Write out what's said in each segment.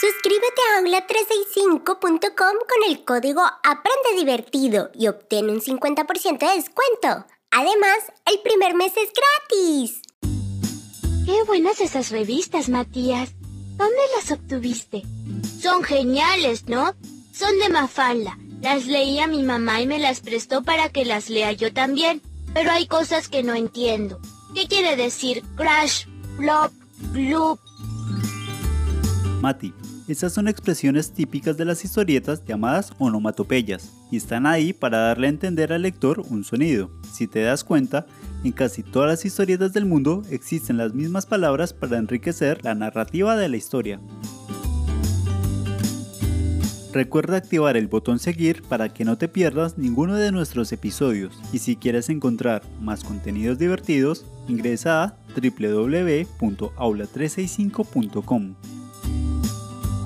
Suscríbete a aula365.com con el código Aprende Divertido y obtén un 50% de descuento. Además, el primer mes es gratis. Qué buenas esas revistas, Matías. ¿Dónde las obtuviste? Son geniales, ¿no? Son de Mafalda. Las leía mi mamá y me las prestó para que las lea yo también. Pero hay cosas que no entiendo. ¿Qué quiere decir crash, flop, gloop? Mati, estas son expresiones típicas de las historietas llamadas onomatopeyas y están ahí para darle a entender al lector un sonido. Si te das cuenta, en casi todas las historietas del mundo existen las mismas palabras para enriquecer la narrativa de la historia. Recuerda activar el botón seguir para que no te pierdas ninguno de nuestros episodios y si quieres encontrar más contenidos divertidos, ingresa a www.aula365.com.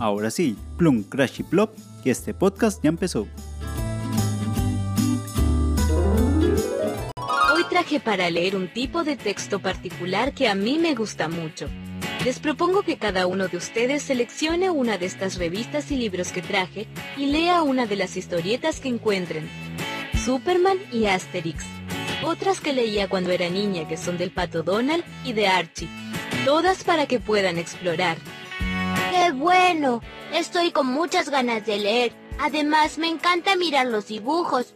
Ahora sí, plum, crash y plop, que este podcast ya empezó. Hoy traje para leer un tipo de texto particular que a mí me gusta mucho. Les propongo que cada uno de ustedes seleccione una de estas revistas y libros que traje y lea una de las historietas que encuentren. Superman y Asterix. Otras que leía cuando era niña que son del Pato Donald y de Archie. Todas para que puedan explorar. ¡Qué bueno! Estoy con muchas ganas de leer. Además, me encanta mirar los dibujos.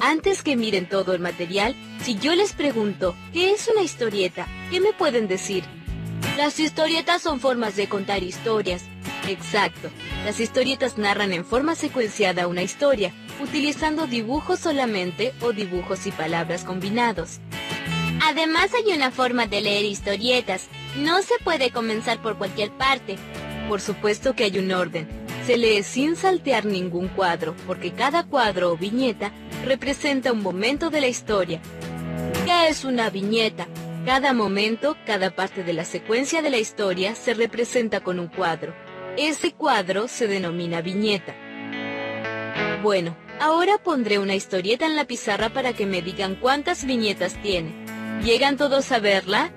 Antes que miren todo el material, si yo les pregunto, ¿qué es una historieta? ¿Qué me pueden decir? Las historietas son formas de contar historias. Exacto. Las historietas narran en forma secuenciada una historia, utilizando dibujos solamente o dibujos y palabras combinados. Además hay una forma de leer historietas. No se puede comenzar por cualquier parte. Por supuesto que hay un orden. Se lee sin saltear ningún cuadro, porque cada cuadro o viñeta representa un momento de la historia. ¿Qué es una viñeta? Cada momento, cada parte de la secuencia de la historia se representa con un cuadro. Ese cuadro se denomina viñeta. Bueno, ahora pondré una historieta en la pizarra para que me digan cuántas viñetas tiene. ¿Llegan todos a verla?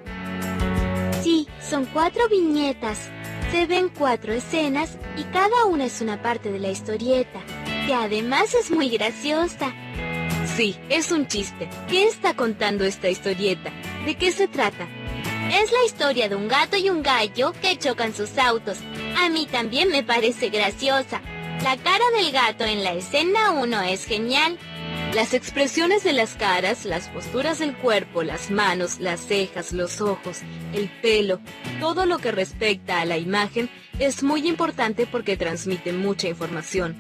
Sí, son cuatro viñetas. Se ven cuatro escenas y cada una es una parte de la historieta, que además es muy graciosa. Sí, es un chiste. ¿Qué está contando esta historieta? ¿De qué se trata? Es la historia de un gato y un gallo que chocan sus autos. A mí también me parece graciosa. La cara del gato en la escena 1 es genial. Las expresiones de las caras, las posturas del cuerpo, las manos, las cejas, los ojos, el pelo, todo lo que respecta a la imagen es muy importante porque transmite mucha información.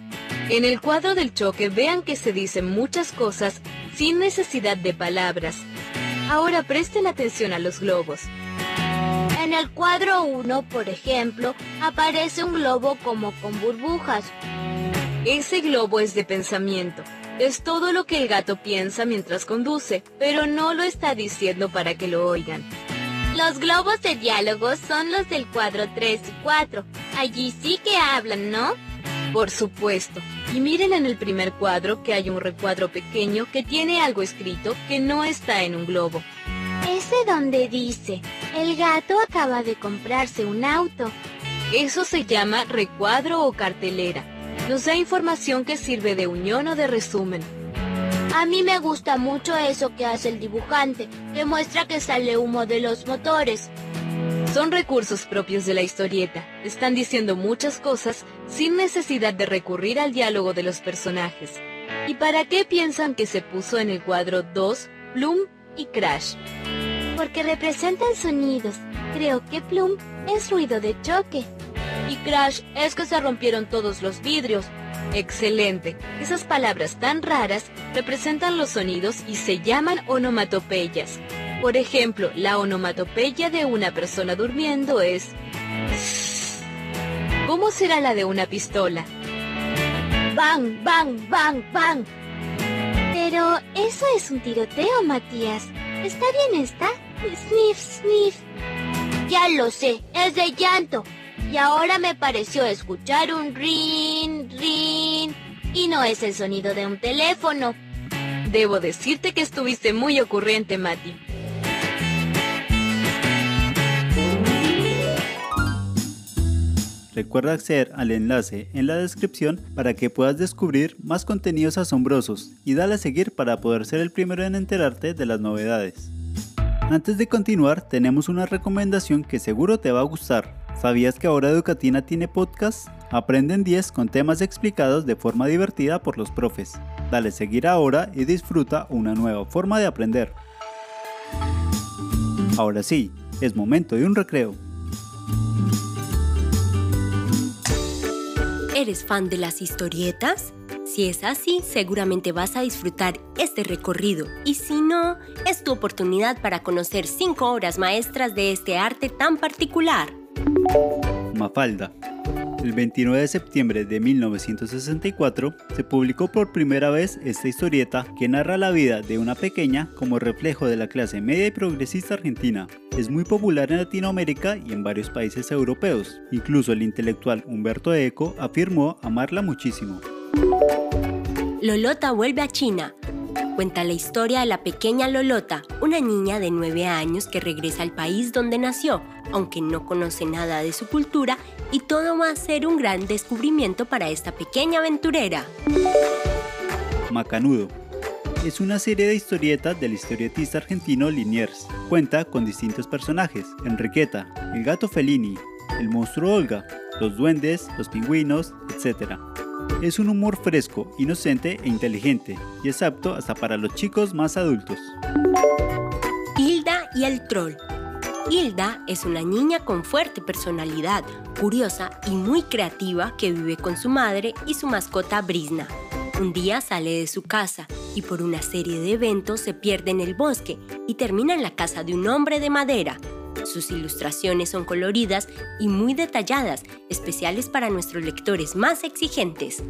En el cuadro del choque vean que se dicen muchas cosas sin necesidad de palabras. Ahora presten atención a los globos. En el cuadro 1, por ejemplo, aparece un globo como con burbujas. Ese globo es de pensamiento. Es todo lo que el gato piensa mientras conduce, pero no lo está diciendo para que lo oigan. Los globos de diálogo son los del cuadro 3 y 4. Allí sí que hablan, ¿no? Por supuesto. Y miren en el primer cuadro que hay un recuadro pequeño que tiene algo escrito que no está en un globo. Ese donde dice, el gato acaba de comprarse un auto. Eso se llama recuadro o cartelera nos da información que sirve de unión o de resumen. A mí me gusta mucho eso que hace el dibujante, que muestra que sale humo de los motores. Son recursos propios de la historieta. Están diciendo muchas cosas sin necesidad de recurrir al diálogo de los personajes. ¿Y para qué piensan que se puso en el cuadro 2 Plum y Crash? Porque representan sonidos. Creo que Plum es ruido de choque crash es que se rompieron todos los vidrios. Excelente. Esas palabras tan raras representan los sonidos y se llaman onomatopeyas. Por ejemplo, la onomatopeya de una persona durmiendo es... ¿Cómo será la de una pistola? Bang, bang, bang, bang. Pero eso es un tiroteo, Matías. ¿Está bien esta? Sniff, sniff. Ya lo sé, es de llanto y ahora me pareció escuchar un rin, rin, y no es el sonido de un teléfono. Debo decirte que estuviste muy ocurrente, Mati. Recuerda acceder al enlace en la descripción para que puedas descubrir más contenidos asombrosos y dale a seguir para poder ser el primero en enterarte de las novedades. Antes de continuar, tenemos una recomendación que seguro te va a gustar. ¿Sabías que ahora Educatina tiene podcast? Aprenden 10 con temas explicados de forma divertida por los profes. Dale seguir ahora y disfruta una nueva forma de aprender. Ahora sí, es momento de un recreo. ¿Eres fan de las historietas? Si es así, seguramente vas a disfrutar este recorrido y si no, es tu oportunidad para conocer 5 obras maestras de este arte tan particular. Mafalda. El 29 de septiembre de 1964 se publicó por primera vez esta historieta que narra la vida de una pequeña como reflejo de la clase media y progresista argentina. Es muy popular en Latinoamérica y en varios países europeos. Incluso el intelectual Humberto Eco afirmó amarla muchísimo. Lolota vuelve a China, Cuenta la historia de la pequeña Lolota, una niña de 9 años que regresa al país donde nació, aunque no conoce nada de su cultura y todo va a ser un gran descubrimiento para esta pequeña aventurera. Macanudo. Es una serie de historietas del historietista argentino Liniers. Cuenta con distintos personajes, Enriqueta, el gato Fellini, el monstruo Olga, los duendes, los pingüinos, etc. Es un humor fresco, inocente e inteligente, y es apto hasta para los chicos más adultos. Hilda y el troll. Hilda es una niña con fuerte personalidad, curiosa y muy creativa que vive con su madre y su mascota Brisna. Un día sale de su casa y por una serie de eventos se pierde en el bosque y termina en la casa de un hombre de madera, sus ilustraciones son coloridas y muy detalladas, especiales para nuestros lectores más exigentes.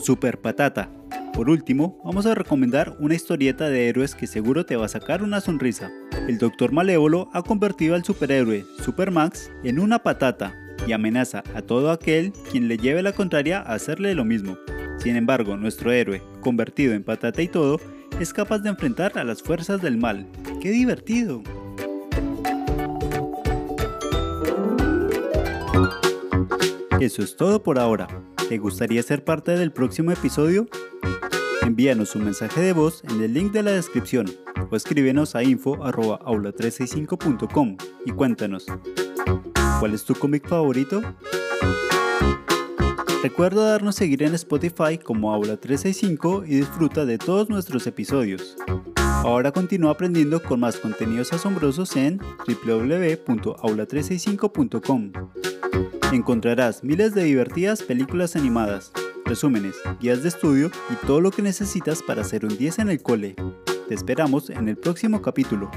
Super Patata. Por último, vamos a recomendar una historieta de héroes que seguro te va a sacar una sonrisa. El Doctor Malévolo ha convertido al superhéroe Supermax en una patata y amenaza a todo aquel quien le lleve la contraria a hacerle lo mismo. Sin embargo, nuestro héroe, convertido en patata y todo, es capaz de enfrentar a las fuerzas del mal. ¡Qué divertido! Eso es todo por ahora. ¿Te gustaría ser parte del próximo episodio? Envíanos un mensaje de voz en el link de la descripción o escríbenos a info.aula365.com y cuéntanos, ¿cuál es tu cómic favorito? Recuerda darnos seguir en Spotify como Aula365 y disfruta de todos nuestros episodios. Ahora continúa aprendiendo con más contenidos asombrosos en www.aula365.com. Encontrarás miles de divertidas películas animadas, resúmenes, guías de estudio y todo lo que necesitas para hacer un 10 en el cole. Te esperamos en el próximo capítulo.